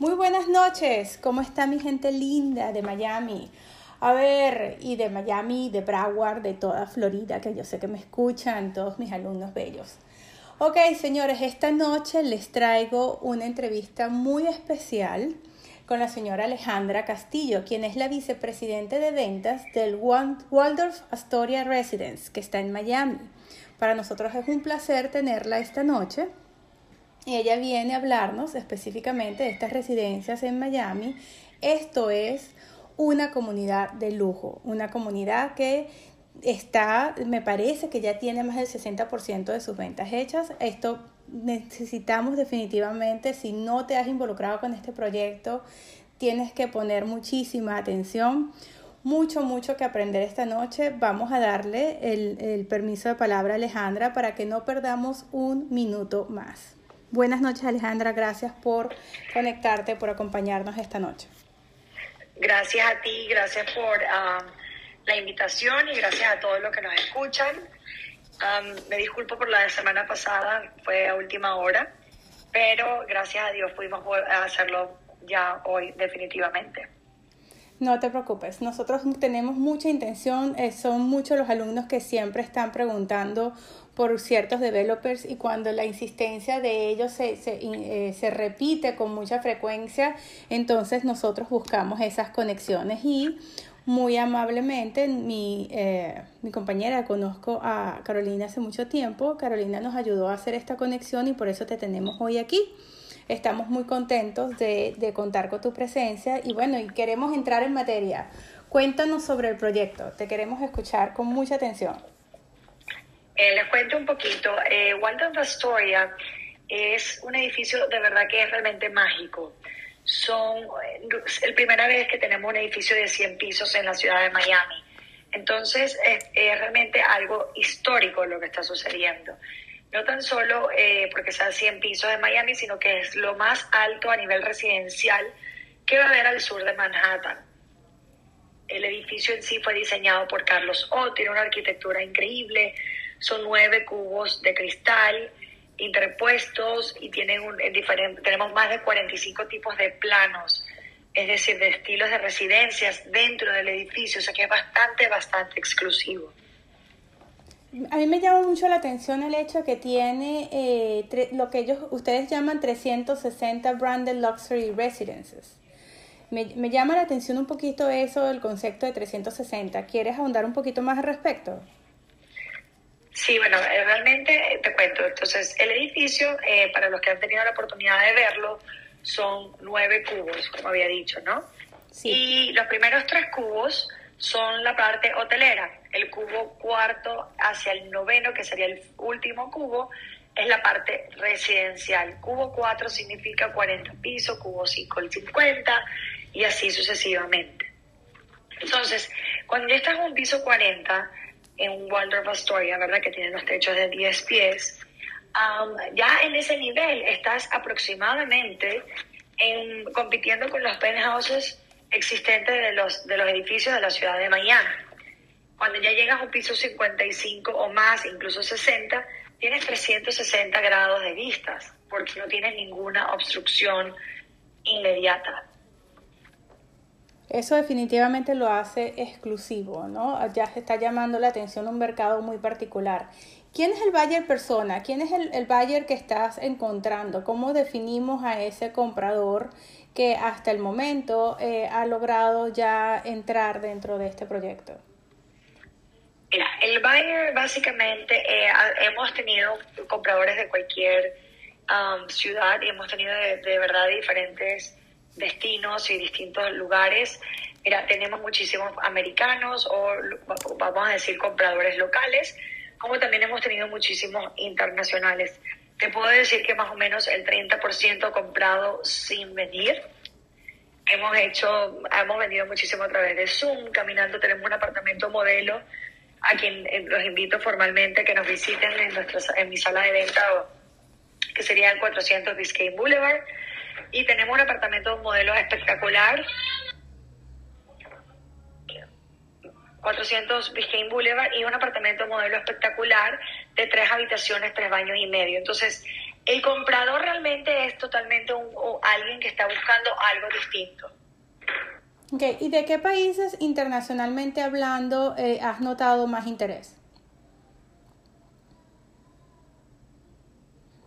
Muy buenas noches, ¿cómo está mi gente linda de Miami? A ver, y de Miami, de Broward, de toda Florida, que yo sé que me escuchan, todos mis alumnos bellos. Ok, señores, esta noche les traigo una entrevista muy especial con la señora Alejandra Castillo, quien es la vicepresidente de ventas del Waldorf Astoria Residence, que está en Miami. Para nosotros es un placer tenerla esta noche y ella viene a hablarnos específicamente de estas residencias en Miami. Esto es una comunidad de lujo, una comunidad que está, me parece que ya tiene más del 60% de sus ventas hechas. Esto necesitamos definitivamente, si no te has involucrado con este proyecto, tienes que poner muchísima atención. Mucho, mucho que aprender esta noche. Vamos a darle el, el permiso de palabra a Alejandra para que no perdamos un minuto más. Buenas noches Alejandra, gracias por conectarte, por acompañarnos esta noche. Gracias a ti, gracias por um, la invitación y gracias a todos los que nos escuchan. Um, me disculpo por la semana pasada, fue a última hora, pero gracias a Dios pudimos hacerlo ya hoy definitivamente. No te preocupes, nosotros tenemos mucha intención, eh, son muchos los alumnos que siempre están preguntando por ciertos developers y cuando la insistencia de ellos se, se, eh, se, repite con mucha frecuencia, entonces nosotros buscamos esas conexiones y muy amablemente mi, eh, mi compañera, conozco a Carolina hace mucho tiempo, Carolina nos ayudó a hacer esta conexión y por eso te tenemos hoy aquí. Estamos muy contentos de, de contar con tu presencia y bueno, y queremos entrar en materia. Cuéntanos sobre el proyecto, te queremos escuchar con mucha atención. Eh, les cuento un poquito. Eh, Waldorf Astoria es un edificio de verdad que es realmente mágico. Son es la primera vez que tenemos un edificio de 100 pisos en la ciudad de Miami. Entonces es, realmente algo histórico lo que está sucediendo. No tan solo eh, porque sea 100 pisos de Miami, sino que es lo más alto a nivel residencial que va a haber al sur de Manhattan. El edificio en sí fue diseñado por Carlos O, tiene una arquitectura increíble, son nueve cubos de cristal interpuestos y tienen un, diferente, tenemos más de 45 tipos de planos, es decir, de estilos de residencias dentro del edificio, o sea que es bastante, bastante exclusivo. A mí me llama mucho la atención el hecho que tiene eh, lo que ellos, ustedes llaman 360 Branded Luxury Residences. Me, me, llama la atención un poquito eso, el concepto de 360. ¿Quieres ahondar un poquito más al respecto? Sí, bueno, eh, realmente eh, te cuento. Entonces, el edificio, eh, para los que han tenido la oportunidad de verlo, son nueve cubos, como había dicho, ¿no? Sí. Y los primeros tres cubos son la parte hotelera. El cubo cuarto hacia el noveno, que sería el último cubo, es la parte residencial. Cubo 4 significa 40 pisos, cubo 5 el 50 y así sucesivamente. Entonces, cuando ya estás en un piso 40, en Waldorf Astoria, ¿verdad? Que tiene los techos de 10 pies. Um, ya en ese nivel estás aproximadamente en, compitiendo con los penthouses existentes de los, de los edificios de la ciudad de Miami. Cuando ya llegas a un piso 55 o más, incluso 60, tienes 360 grados de vistas, porque no tienes ninguna obstrucción inmediata. Eso definitivamente lo hace exclusivo, ¿no? Ya se está llamando la atención un mercado muy particular. ¿Quién es el buyer persona? ¿Quién es el, el buyer que estás encontrando? ¿Cómo definimos a ese comprador que hasta el momento eh, ha logrado ya entrar dentro de este proyecto? Mira, el buyer básicamente eh, hemos tenido compradores de cualquier um, ciudad y hemos tenido de, de verdad diferentes destinos y distintos lugares. Mira, tenemos muchísimos americanos o vamos a decir compradores locales, como también hemos tenido muchísimos internacionales. Te puedo decir que más o menos el 30% comprado sin venir. Hemos hecho, hemos vendido muchísimo a través de Zoom, caminando, tenemos un apartamento modelo a quien eh, los invito formalmente a que nos visiten en, nuestra, en mi sala de venta, que sería el 400 Biscayne Boulevard y tenemos un apartamento modelo espectacular. 400 Biscayne Boulevard y un apartamento modelo espectacular de tres habitaciones, tres baños y medio. Entonces, El comprador realmente es totalmente un, alguien que está buscando algo distinto. Okay. ¿Y de qué países internacionalmente hablando eh, has notado más interés?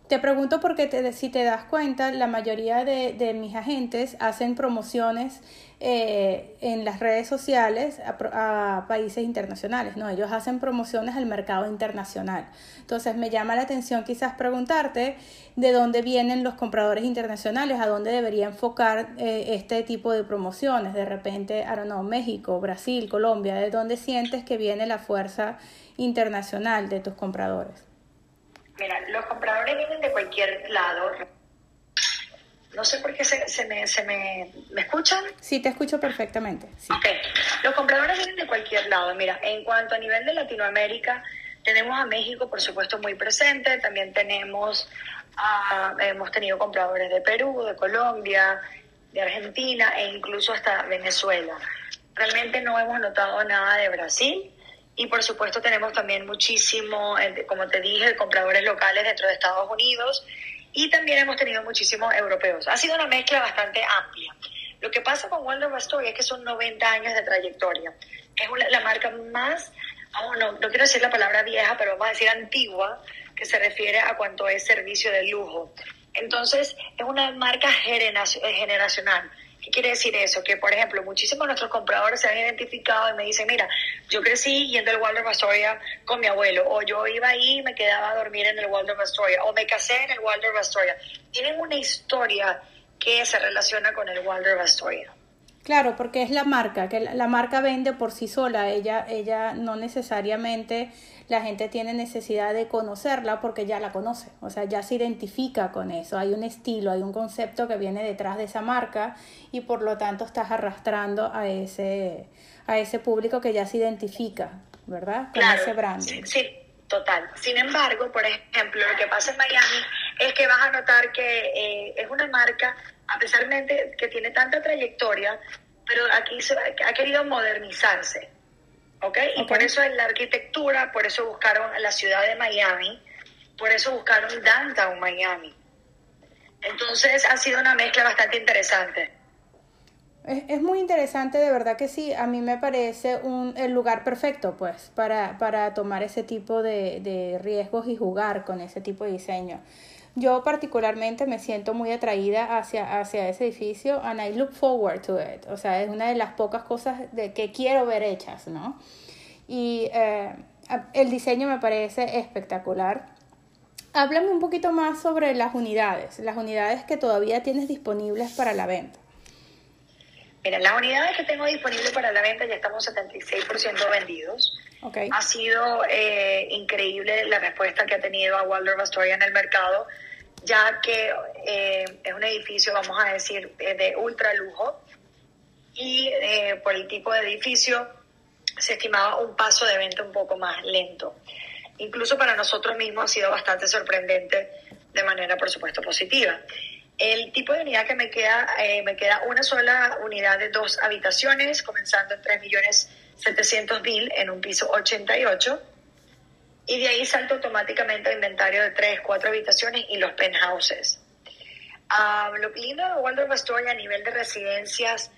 Te pregunto porque te, si te das cuenta, la mayoría de, de mis agentes hacen promociones eh, en las redes sociales a, países internacionales, ¿no? Ellos hacen promociones al mercado internacional. Entonces me llama la atención quizás preguntarte de dónde vienen los compradores internacionales, a dónde debería enfocar eh, este tipo de promociones. De repente, I don't know, México, Brasil, Colombia, ¿de dónde sientes que viene la fuerza internacional de tus compradores? Mira, los compradores vienen de cualquier lado. No sé por qué se, se, me, se me... ¿Me escuchan? Sí, te escucho perfectamente. Sí. Ok. Los compradores vienen de cualquier lado. Mira, en cuanto a nivel de Latinoamérica, tenemos a México, por supuesto, muy presente. También tenemos, a, hemos tenido compradores de Perú, de Colombia, de Argentina e incluso hasta Venezuela. Realmente no hemos notado nada de Brasil. Y por supuesto tenemos también muchísimo, eh, como te dije, compradores locales dentro de Estados Unidos y también hemos tenido muchísimos europeos. Ha sido una mezcla bastante amplia. Lo que pasa con World of Astoria es que son 90 años de trayectoria. Es la marca más, oh, no, no quiero decir la palabra vieja, pero vamos a decir antigua, que se refiere a cuanto es servicio de lujo. Entonces, es una marca generacional ¿Qué quiere decir eso? Que, por ejemplo, muchísimos de nuestros compradores se han identificado y me dicen, mira, yo crecí yendo al Waldorf Astoria con mi abuelo, o yo iba ahí y me quedaba a dormir en el Waldorf Astoria, o me casé en el Waldorf Astoria. Tienen una historia que se relaciona con el Waldorf Astoria. Claro, porque es la marca, que la marca vende por sí sola, ella, ella no necesariamente la gente tiene necesidad de conocerla porque ya la conoce, o sea, ya se identifica con eso, hay un estilo, hay un concepto que viene detrás de esa marca y por lo tanto estás arrastrando a ese, a ese público que ya se identifica, ¿verdad? Con ese branding. Sí, total. Sin embargo, por ejemplo, lo que pasa en Miami es que vas a notar que eh, es una marca a pesar de que tiene tanta trayectoria, pero aquí se, ha querido modernizarse. ¿Ok? Y por eso en la arquitectura, por eso buscaron la ciudad de Miami, por eso buscaron Downtown Miami. Entonces ha sido una mezcla bastante interesante. Es, muy interesante, de verdad que sí. A mí me parece un, el lugar perfecto, pues, para, para tomar ese tipo de, de riesgos y jugar con ese tipo de diseño. Yo particularmente me siento muy atraída hacia, hacia ese edificio and I look forward to it. O sea, es una de las pocas cosas de que quiero ver hechas, ¿no? Y eh, el diseño me parece espectacular. Háblame un poquito más sobre las unidades, las unidades que todavía tienes disponibles para la venta. Mira, las unidades que tengo disponibles para la venta ya estamos 76% vendidos. Okay. Ha sido eh, increíble la respuesta que ha tenido a Waldorf Astoria en el mercado ya que eh, es un edificio, vamos a decir, de ultra lujo y eh, por el tipo de edificio se estimaba un paso de venta un poco más lento. Incluso para nosotros mismos ha sido bastante sorprendente de manera, por supuesto, positiva. El tipo de unidad que me queda, eh, me queda una sola unidad de dos habitaciones, comenzando en 3.700.000 en un piso 88 y de ahí salto automáticamente a inventario de tres, cuatro habitaciones y los penthouses. Um, lo lindo de Waldorf Astoria a nivel de residencias,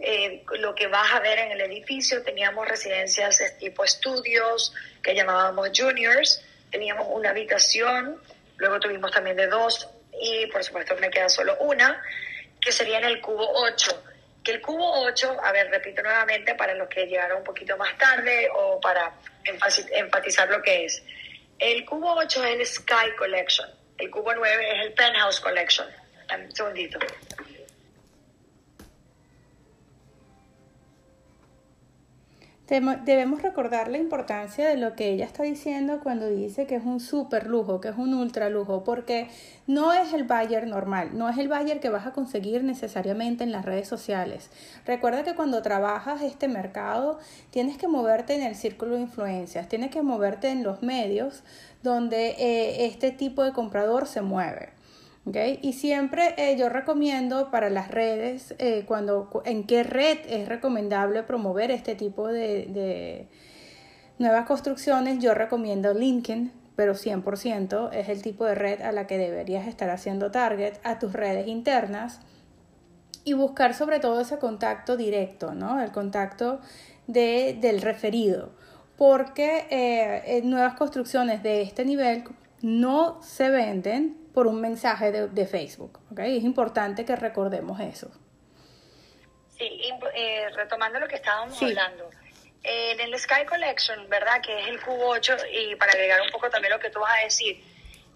eh, lo que vas a ver en el edificio, teníamos residencias de tipo estudios, que llamábamos juniors, teníamos una habitación, luego tuvimos también de dos, y por supuesto me queda solo una, que sería en el cubo 8 que el cubo 8, a ver, repito nuevamente para los que llegaron un poquito más tarde o para enfatizar lo que es. El cubo 8 es el Sky Collection, el cubo 9 es el Penthouse Collection. Un segundito. Debemos recordar la importancia de lo que ella está diciendo cuando dice que es un super lujo, que es un ultra lujo, porque no es el buyer normal, no es el buyer que vas a conseguir necesariamente en las redes sociales. Recuerda que cuando trabajas este mercado tienes que moverte en el círculo de influencias, tienes que moverte en los medios donde eh, este tipo de comprador se mueve. Okay. Y siempre eh, yo recomiendo para las redes, eh, cuando, en qué red es recomendable promover este tipo de, de nuevas construcciones, yo recomiendo LinkedIn pero 100% es el tipo de red a la que deberías estar haciendo target a tus redes internas y buscar sobre todo ese contacto directo, ¿no? El contacto de, del referido, porque eh, nuevas construcciones de este nivel no se venden por un mensaje de, Facebook, ¿ok? Es importante que recordemos eso. Sí, eh, retomando lo que estábamos hablando, en el Sky Collection, ¿verdad? Que es el cubo 8, y para agregar un poco también lo que tú vas a decir,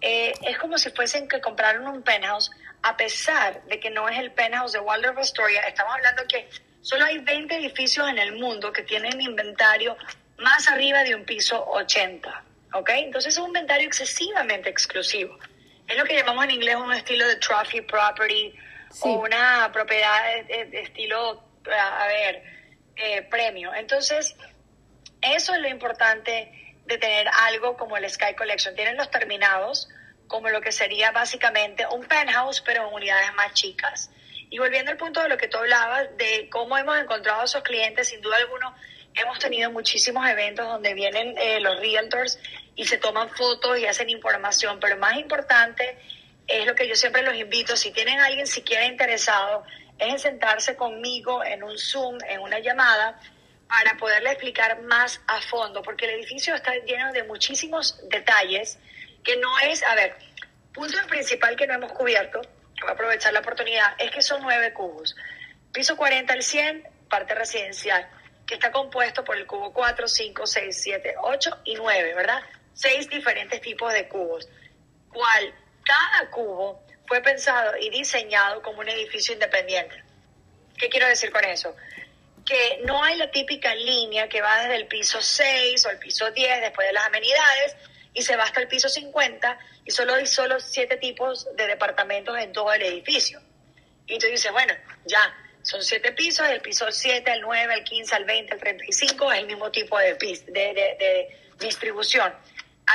eh, es como si fuesen que compraron un penthouse, a pesar de que no es el penthouse de Waldorf Astoria, estamos hablando que solo hay 20 edificios en el mundo que tienen inventario más arriba de un piso 80, ¿ok? Entonces es un inventario excesivamente exclusivo. Es lo que llamamos en inglés un estilo de trophy property o una propiedad de estilo, a ver, eh, premio. Entonces, eso es lo importante de tener algo como el Sky Collection. Tienen los terminados como lo que sería básicamente un penthouse, pero en unidades más chicas. Y volviendo al punto de lo que tú hablabas, de cómo hemos encontrado a esos clientes, sin duda alguna, hemos tenido muchísimos eventos donde vienen eh, los realtors y se toman fotos y hacen información, pero más importante es lo que yo siempre los invito, si tienen a alguien siquiera interesado, es en sentarse conmigo en un Zoom, en una llamada, para poderle explicar más a fondo, porque el edificio está lleno de muchísimos detalles que no es, a ver, punto principal que no hemos cubierto, voy a aprovechar la oportunidad, es que son nueve cubos. Piso 40 al 100, parte residencial, que está compuesto por el cubo 4, 5, 6, 7, 8 y 9, ¿verdad? Seis diferentes tipos de cubos, cual cada cubo fue pensado y diseñado como un edificio independiente. ¿Qué quiero decir con eso? Que no hay la típica línea que va desde el piso 6 o el piso 10 después de las amenidades y se va hasta el piso 50 y solo hay solo siete tipos de departamentos en todo el edificio. Y tú dices, bueno, ya, son siete pisos, el piso 7, el 9, el 15, el 20, el 35 es el mismo tipo de, de, de distribución.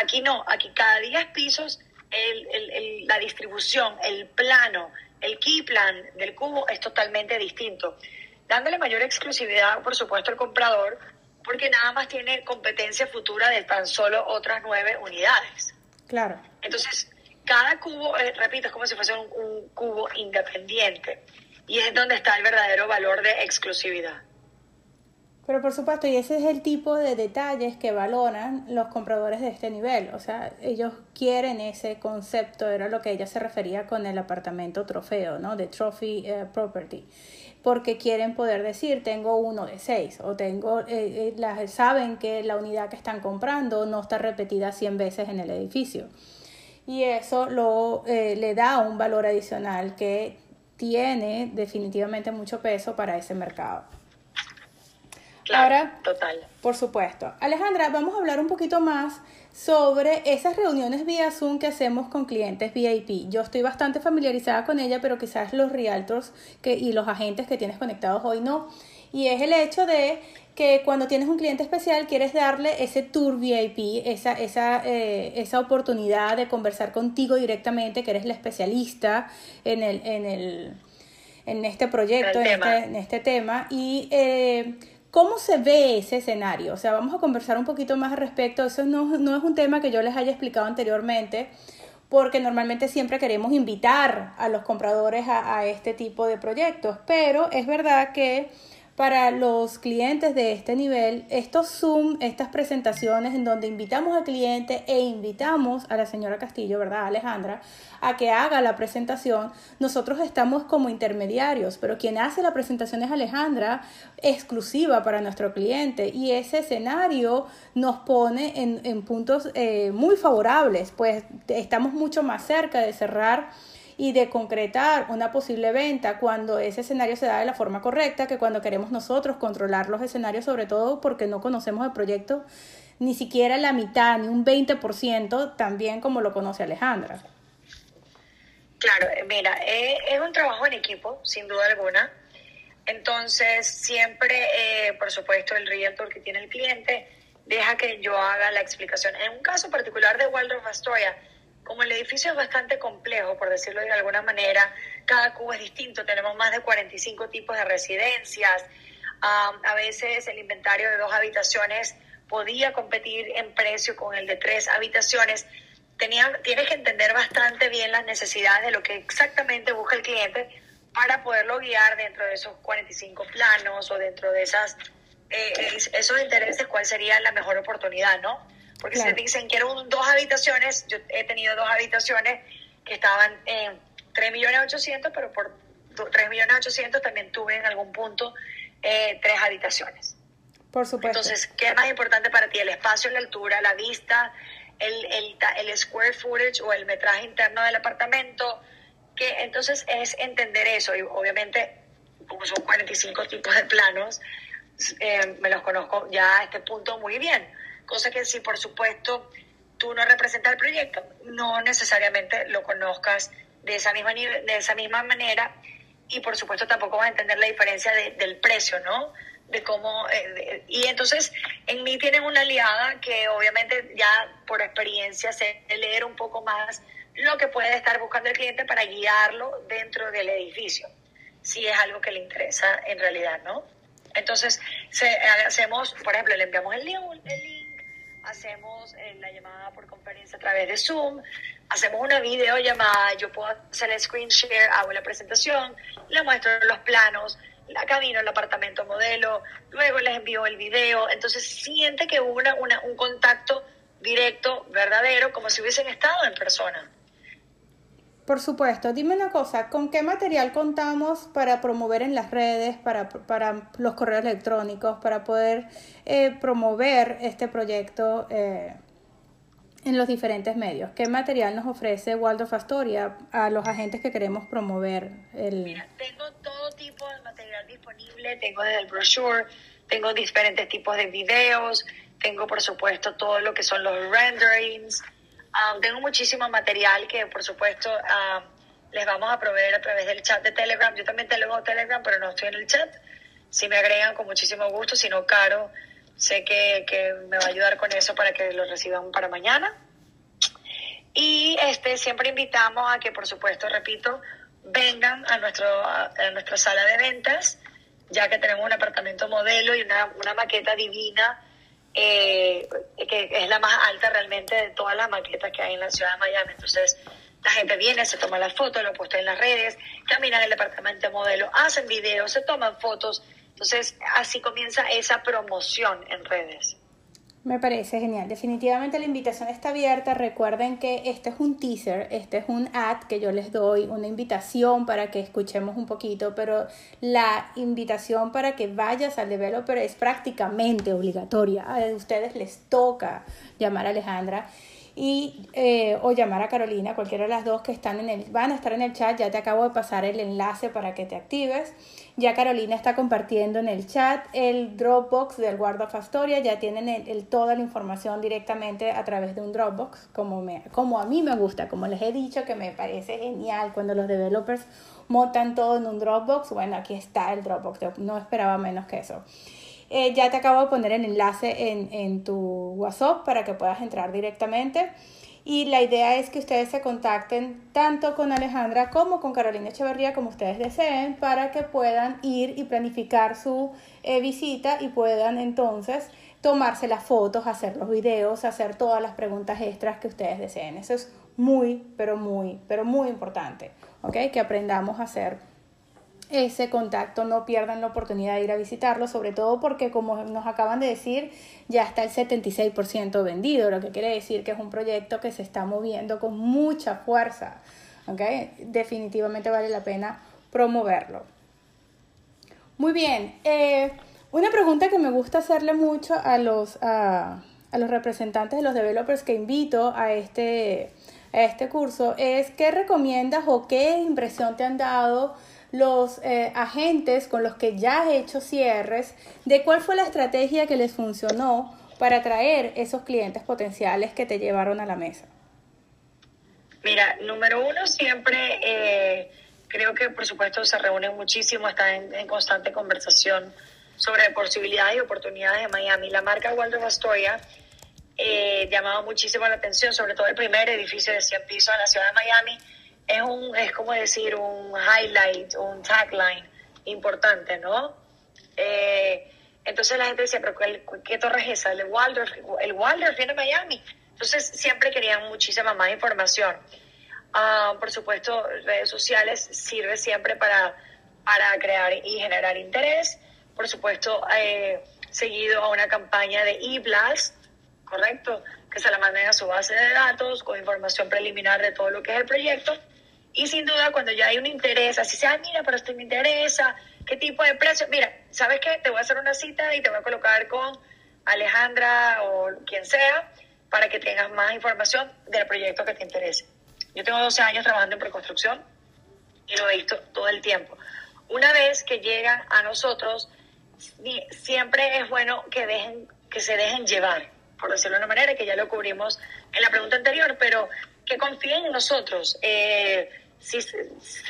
Aquí no, aquí cada 10 pisos el, la distribución, el plano, el key plan del cubo es totalmente distinto, dándole mayor exclusividad, por supuesto, al comprador, porque nada más tiene competencia futura de tan solo otras nueve unidades. Claro. Entonces, cada cubo, eh, repito, es como si fuese un cubo independiente y es donde está el verdadero valor de exclusividad. Pero por supuesto, y ese es el tipo de detalles que valoran los compradores de este nivel. O sea, ellos quieren ese concepto, era lo que ella se refería con el apartamento trofeo, ¿no? De trophy eh, property. Porque quieren poder decir, tengo uno de seis, o tengo, eh, eh saben que la unidad que están comprando no está repetida 100 veces en el edificio. Y eso lo, eh, le da un valor adicional que tiene definitivamente mucho peso para ese mercado. Ahora, total. Por supuesto. Alejandra, vamos a hablar un poquito más sobre esas reuniones vía Zoom que hacemos con clientes VIP. Yo estoy bastante familiarizada con ella, pero quizás los realtors que, y los agentes que tienes conectados hoy no. Y es el hecho de que cuando tienes un cliente especial quieres darle ese tour VIP, esa, esa, eh, esa oportunidad de conversar contigo directamente, que eres la especialista en, el, en, el, en este proyecto, en este, en este, tema. Y eh, ¿Cómo se ve ese escenario? O sea, vamos a conversar un poquito más al respecto. Eso no, es un tema que yo les haya explicado anteriormente, porque normalmente siempre queremos invitar a los compradores a, a este tipo de proyectos, pero es verdad que para los clientes de este nivel, estos Zoom, estas presentaciones en donde invitamos al cliente e invitamos a la señora Castillo, ¿verdad, Alejandra? A que haga la presentación, nosotros estamos como intermediarios, pero quien hace la presentación es Alejandra, exclusiva para nuestro cliente, y ese escenario nos pone en, puntos eh, muy favorables, pues estamos mucho más cerca de cerrar y de concretar una posible venta cuando ese escenario se da de la forma correcta que cuando queremos nosotros controlar los escenarios, sobre todo porque no conocemos el proyecto ni siquiera la mitad, ni un 20%, también como lo conoce Alejandra. Claro, eh, mira, eh, es un trabajo en equipo, sin duda alguna. Entonces, siempre, eh, por supuesto, el realtor que tiene el cliente deja que yo haga la explicación. En un caso particular de Waldorf Astoria, como el edificio es bastante complejo, por decirlo de alguna manera, cada cubo es distinto, tenemos más de 45 tipos de residencias, a veces el inventario de dos habitaciones podía competir en precio con el de tres habitaciones. Tenía, tienes que entender bastante bien las necesidades de lo que exactamente busca el cliente para poderlo guiar dentro de esos 45 planos o dentro de esas eh, esos intereses, cuál sería la mejor oportunidad, ¿no? Porque si te dicen quiero dos habitaciones, yo he tenido dos habitaciones que estaban en 3 millones 800, pero por 3 millones 800 también tuve en algún punto eh, tres habitaciones. Por supuesto. Entonces, ¿qué es más importante para ti? El espacio, la altura, la vista, el, el, el square footage o el metraje interno del apartamento. Que entonces es entender eso. Y obviamente, como son 45 tipos de planos, eh, me los conozco ya a este punto muy bien. Cosa que si por supuesto tú no representas el proyecto, no necesariamente lo conozcas de esa misma, de esa misma manera y por supuesto tampoco vas a entender la diferencia del precio, ¿no? De cómo, eh, y entonces en mí tienen una aliada que obviamente ya por experiencia sé leer un poco más lo que puede estar buscando el cliente para guiarlo dentro del edificio, si es algo que le interesa en realidad, ¿no? Entonces, se, hacemos, por ejemplo, le enviamos el el hacemos eh, la llamada por conferencia a través de Zoom, hacemos una videollamada, yo puedo hacer el screen share, hago la presentación, le muestro los planos, la camino el apartamento modelo, luego les envío el video, entonces siente que hubo una, un contacto directo, verdadero, como si hubiesen estado en persona. Por supuesto, dime una cosa, ¿con qué material contamos para promover en las redes, para, para los correos electrónicos, para poder eh, promover este proyecto eh, en los diferentes medios? ¿Qué material nos ofrece Waldorf Astoria a los agentes que queremos promover? El... Mira, tengo todo tipo de material disponible, tengo desde el brochure, tengo diferentes tipos de videos, tengo por supuesto todo lo que son los renderings, Um, tengo muchísimo material que, por supuesto, um, les vamos a proveer a través del chat de Telegram. Yo también tengo Telegram, pero no estoy en el chat. Si me agregan, con muchísimo gusto. Si no, Caro, sé que, que me va a ayudar con eso para que lo reciban para mañana. Y este siempre invitamos a que, por supuesto, repito, vengan a, nuestro, a nuestra sala de ventas, ya que tenemos un apartamento modelo y una, una maqueta divina eh, que es la más alta realmente de todas las maquetas que hay en la ciudad de Miami. Entonces, la gente viene, se toma las fotos, lo postea en las redes, caminan el departamento de modelo, hacen videos, se toman fotos. Entonces, así comienza esa promoción en redes. Me parece genial. Definitivamente la invitación está abierta. Recuerden que este es un teaser, este es un ad que yo les doy, una invitación para que escuchemos un poquito, pero la invitación para que vayas al developer es prácticamente obligatoria. A ustedes les toca llamar a Alejandra y eh, o llamar a Carolina, cualquiera de las dos que están en el, van a estar en el chat, ya te acabo de pasar el enlace para que te actives. Ya Carolina está compartiendo en el chat el Dropbox del of Astoria, ya tienen el, toda la información directamente a través de un Dropbox, como, me, como a mí me gusta, como les he dicho que me parece genial cuando los developers montan todo en un Dropbox, bueno, aquí está el Dropbox, no esperaba menos que eso. Eh, ya te acabo de poner el enlace en, en tu WhatsApp para que puedas entrar directamente. Y la idea es que ustedes se contacten tanto con Alejandra como con Carolina Echeverría, como ustedes deseen, para que puedan ir y planificar su eh, visita y puedan entonces tomarse las fotos, hacer los videos, hacer todas las preguntas extras que ustedes deseen. Eso es muy, pero muy, pero muy importante, ¿ok? Que aprendamos a hacer ese contacto, no pierdan la oportunidad de ir a visitarlo, sobre todo porque como nos acaban de decir, ya está el 76% vendido, lo que quiere decir que es un proyecto que se está moviendo con mucha fuerza. ¿okay? Definitivamente vale la pena promoverlo. Muy bien, eh, una pregunta que me gusta hacerle mucho a los, a, a los representantes de los developers que invito a este, a este curso es qué recomiendas o qué impresión te han dado los eh, agentes con los que ya has hecho cierres, de cuál fue la estrategia que les funcionó para atraer esos clientes potenciales que te llevaron a la mesa. Mira, número uno, siempre eh, creo que por supuesto se reúnen muchísimo, están en, constante conversación sobre posibilidades y oportunidades de Miami. La marca Waldo Astoria eh, llamaba muchísimo la atención, sobre todo el primer edificio de 100 pisos en la ciudad de Miami, es, un, es como decir un highlight, un tagline importante, ¿no? Eh, Entonces la gente decía, pero ¿qué, torre es esa? El Waldorf, el Waldorf viene a Miami. Entonces siempre querían muchísima más información. Ah, por supuesto, redes sociales sirve siempre para, para crear y generar interés. Por supuesto, eh, seguido a una campaña de e-blast, ¿correcto? Que se la manden a su base de datos con información preliminar de todo lo que es el proyecto. Y sin duda, cuando ya hay un interés, así sea, mira, pero esto me interesa, ¿qué tipo de precio? Mira, ¿sabes qué? Te voy a hacer una cita y te voy a colocar con Alejandra o quien sea para que tengas más información del proyecto que te interese. Yo tengo 12 años trabajando en preconstrucción y lo he visto todo el tiempo. Una vez que llegan a nosotros, siempre es bueno que, dejen, que se dejen llevar, por decirlo de una manera, que ya lo cubrimos en la pregunta anterior, pero que confíen en nosotros. Eh, si,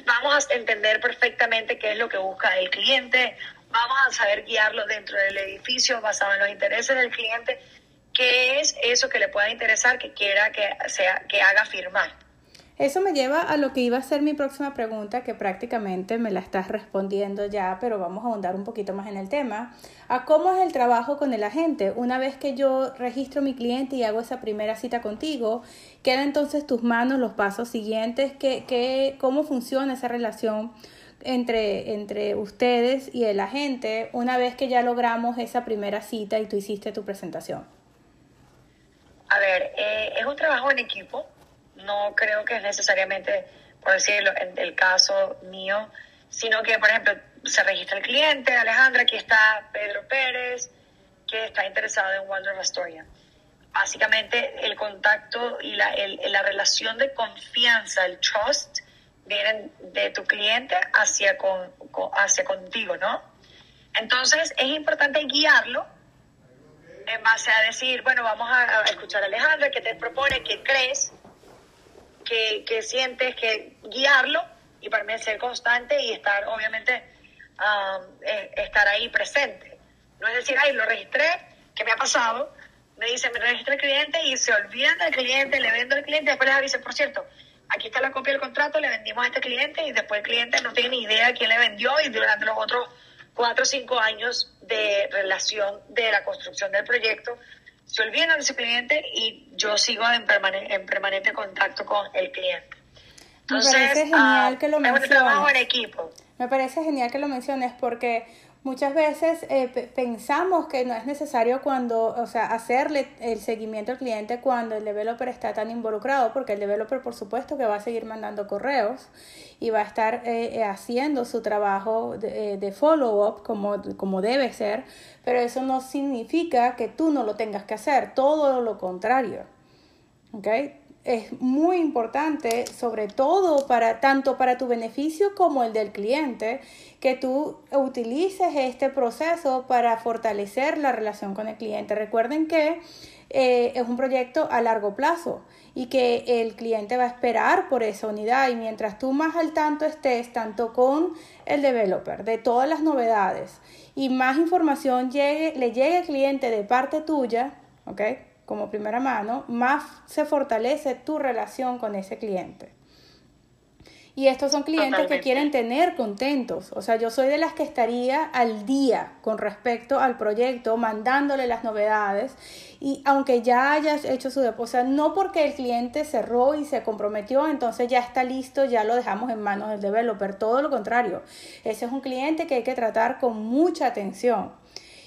vamos a entender perfectamente qué es lo que busca el cliente, vamos a saber guiarlo dentro del edificio basado en los intereses del cliente, qué es eso que le pueda interesar, que quiera que, sea, que haga firmar. Eso me lleva a lo que iba a ser mi próxima pregunta, que prácticamente me la estás respondiendo ya, pero vamos a ahondar un poquito más en el tema. A cómo es el trabajo con el agente. Una vez que yo registro mi cliente y hago esa primera cita contigo, quedan entonces tus manos los pasos siguientes, que, cómo funciona esa relación entre, entre ustedes y el agente una vez que ya logramos esa primera cita y tú hiciste tu presentación. A ver, eh, es un trabajo en equipo no creo que es necesariamente, por decirlo, en el caso mío, sino que, por ejemplo, se registra el cliente, Alejandra, aquí está Pedro Pérez, que está interesado en Waldorf Astoria. Básicamente, el contacto y la, la relación de confianza, el trust, vienen de tu cliente hacia, con, hacia contigo, ¿no? Entonces, es importante guiarlo en base a decir, bueno, vamos a, escuchar a Alejandra, ¿qué te propone? ¿Qué crees? Que, sientes que guiarlo y permanecer constante y estar, obviamente, um, estar ahí presente. No es decir, ay, lo registré, ¿qué me ha pasado? Me dice, me registré el cliente y se olvidan del cliente, le vendo al cliente, después les avisa, por cierto, aquí está la copia del contrato, le vendimos a este cliente y después el cliente no tiene ni idea de quién le vendió y durante los otros cuatro o cinco años de relación de la construcción del proyecto se olvidan de ese cliente y yo sigo en, en permanente contacto con el cliente. Entonces, Me parece genial ah, que lo menciones. trabajo en equipo. Me parece genial que lo menciones porque muchas veces eh, pensamos que no es necesario cuando, o sea, hacerle el seguimiento al cliente cuando el developer está tan involucrado, porque el developer por supuesto que va a seguir mandando correos y va a estar eh, eh, haciendo su trabajo de, de follow-up como, como debe ser, pero eso no significa que tú no lo tengas que hacer, todo lo contrario. ¿okay? Es muy importante, sobre todo para tanto para tu beneficio como el del cliente, que tú utilices este proceso para fortalecer la relación con el cliente. Recuerden que eh, es un proyecto a largo plazo y que el cliente va a esperar por esa unidad y mientras tú más al tanto estés, tanto con el developer, de todas las novedades y más información llegue, le llegue al cliente de parte tuya, ¿ok? Como primera mano, más se fortalece tu relación con ese cliente. Y estos son clientes que quieren tener contentos. O sea, yo soy de las que estaría al día con respecto al proyecto, mandándole las novedades. Y aunque ya hayas hecho su depósito, no porque el cliente cerró y se comprometió, entonces ya está listo, ya lo dejamos en manos del developer. Todo lo contrario. Ese es un cliente que hay que tratar con mucha atención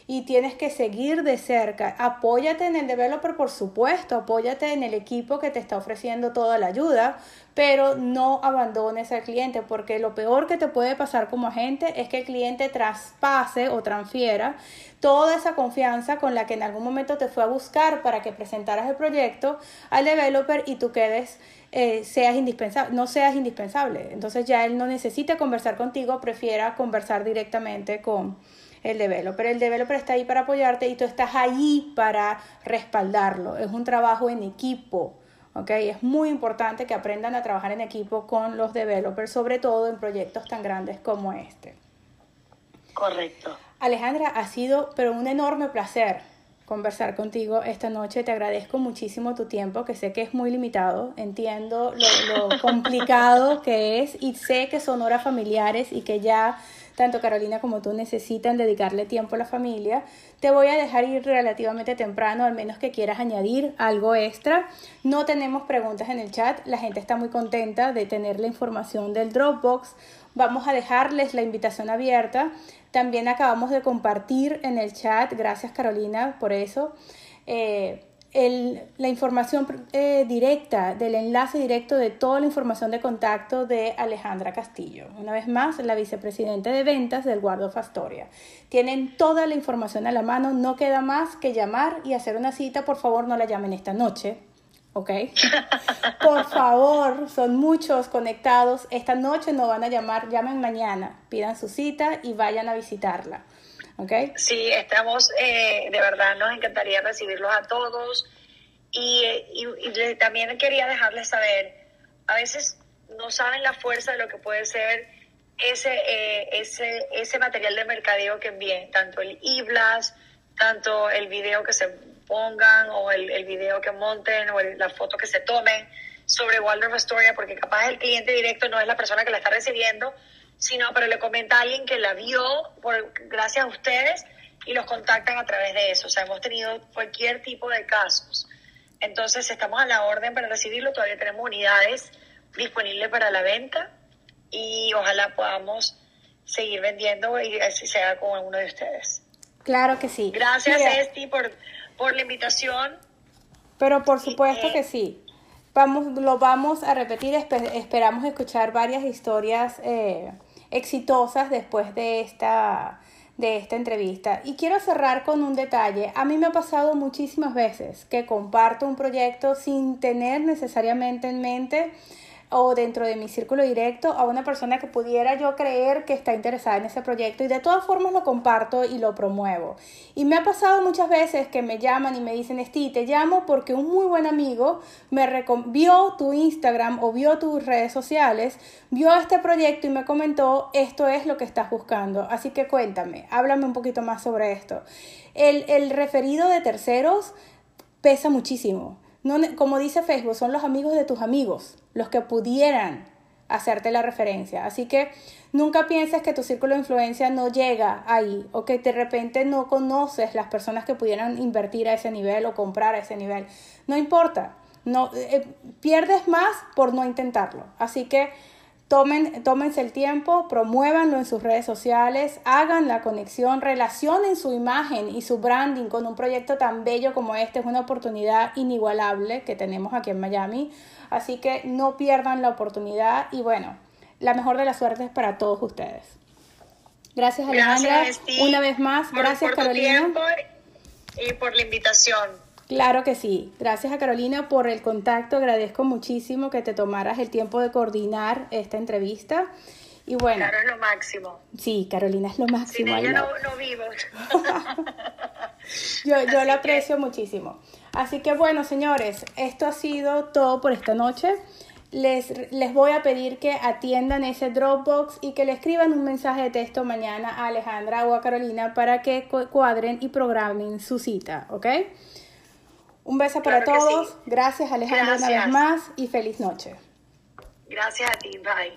y tienes que seguir de cerca. Apóyate en el developer, por supuesto, apóyate en el equipo que te está ofreciendo toda la ayuda, pero no abandones al cliente porque lo peor que te puede pasar como agente es que el cliente traspase o transfiera toda esa confianza con la que en algún momento te fue a buscar para que presentaras el proyecto al developer y tú quedes eh, seas indispensable, no seas indispensable. Entonces ya él no necesita conversar contigo, prefiera conversar directamente con, el developer. El developer está ahí para apoyarte y tú estás ahí para respaldarlo. Es un trabajo en equipo. ¿ok? Es muy importante que aprendan a trabajar en equipo con los developers, sobre todo en proyectos tan grandes como este. Correcto. Alejandra, ha sido pero un enorme placer conversar contigo esta noche. Te agradezco muchísimo tu tiempo, que sé que es muy limitado. Entiendo lo, lo complicado que es y sé que son horas familiares y que ya tanto Carolina como tú necesitan dedicarle tiempo a la familia. Te voy a dejar ir relativamente temprano, al menos que quieras añadir algo extra. No tenemos preguntas en el chat, la gente está muy contenta de tener la información del Dropbox. Vamos a dejarles la invitación abierta. También acabamos de compartir en el chat, gracias Carolina por eso. Eh, el, la información eh, directa, del enlace directo de toda la información de contacto de Alejandra Castillo. Una vez más, la vicepresidenta de ventas del Guardo Fastoria. Tienen toda la información a la mano, no queda más que llamar y hacer una cita. Por favor, no la llamen esta noche. ¿ok? Por favor, son muchos conectados. Esta noche no van a llamar, llamen mañana, pidan su cita y vayan a visitarla. Okay. Sí, estamos, eh, de verdad, nos encantaría recibirlos a todos. Y, y, también quería dejarles saber, a veces no saben la fuerza de lo que puede ser ese, eh, ese, ese material de mercadeo que envíen, tanto el e-blast, tanto el video que se pongan o el, el video que monten o la foto que se tomen sobre Waldorf Astoria, porque capaz el cliente directo no es la persona que la está recibiendo, sino pero le comenta a alguien que la vio por, gracias a ustedes y los contactan a través de eso. O sea, hemos tenido cualquier tipo de casos. Entonces, estamos a la orden para recibirlo. Todavía tenemos unidades disponibles para la venta y ojalá podamos seguir vendiendo y así sea con uno de ustedes. Claro que sí. Gracias, Esti, por, por la invitación. Pero por supuesto que sí. Vamos, lo vamos a repetir. esperamos escuchar varias historias eh, exitosas después de esta, de esta entrevista. Y quiero cerrar con un detalle. A mí me ha pasado muchísimas veces que comparto un proyecto sin tener necesariamente en mente o dentro de mi círculo directo a una persona que pudiera yo creer que está interesada en ese proyecto y de todas formas lo comparto y lo promuevo. Y me ha pasado muchas veces que me llaman y me dicen, Esti, te llamo porque un muy buen amigo me vio tu Instagram o vio tus redes sociales, vio este proyecto y me comentó, esto es lo que estás buscando. Así que cuéntame, háblame un poquito más sobre esto. El, el referido de terceros pesa muchísimo no, como dice Facebook, son los amigos de tus amigos los que pudieran hacerte la referencia. Así que nunca pienses que tu círculo de influencia no llega ahí o que de repente no conoces las personas que pudieran invertir a ese nivel o comprar a ese nivel. No importa, no eh, pierdes más por no intentarlo. Así que Tomen, tómense el tiempo, promuévanlo en sus redes sociales, hagan la conexión, relacionen su imagen y su branding con un proyecto tan bello como este. Es una oportunidad inigualable que tenemos aquí en Miami. Así que no pierdan la oportunidad y bueno, la mejor de las suertes para todos ustedes. Gracias Alejandra. Una vez más, gracias Carolina. y por la invitación. Claro que sí. Gracias a Carolina por el contacto. Agradezco muchísimo que te tomaras el tiempo de coordinar esta entrevista. Y bueno. Claro, es lo máximo. Sí, Carolina es lo máximo. Sin ella no, no vivo. yo yo lo aprecio muchísimo. Así que bueno, señores, esto ha sido todo por esta noche. Les, les voy a pedir que atiendan ese Dropbox y que le escriban un mensaje de texto mañana a Alejandra o a Carolina para que cuadren y programen su cita, ¿ok? Un beso para todos. Gracias Alejandra una vez más y feliz noche. Gracias a ti. Bye.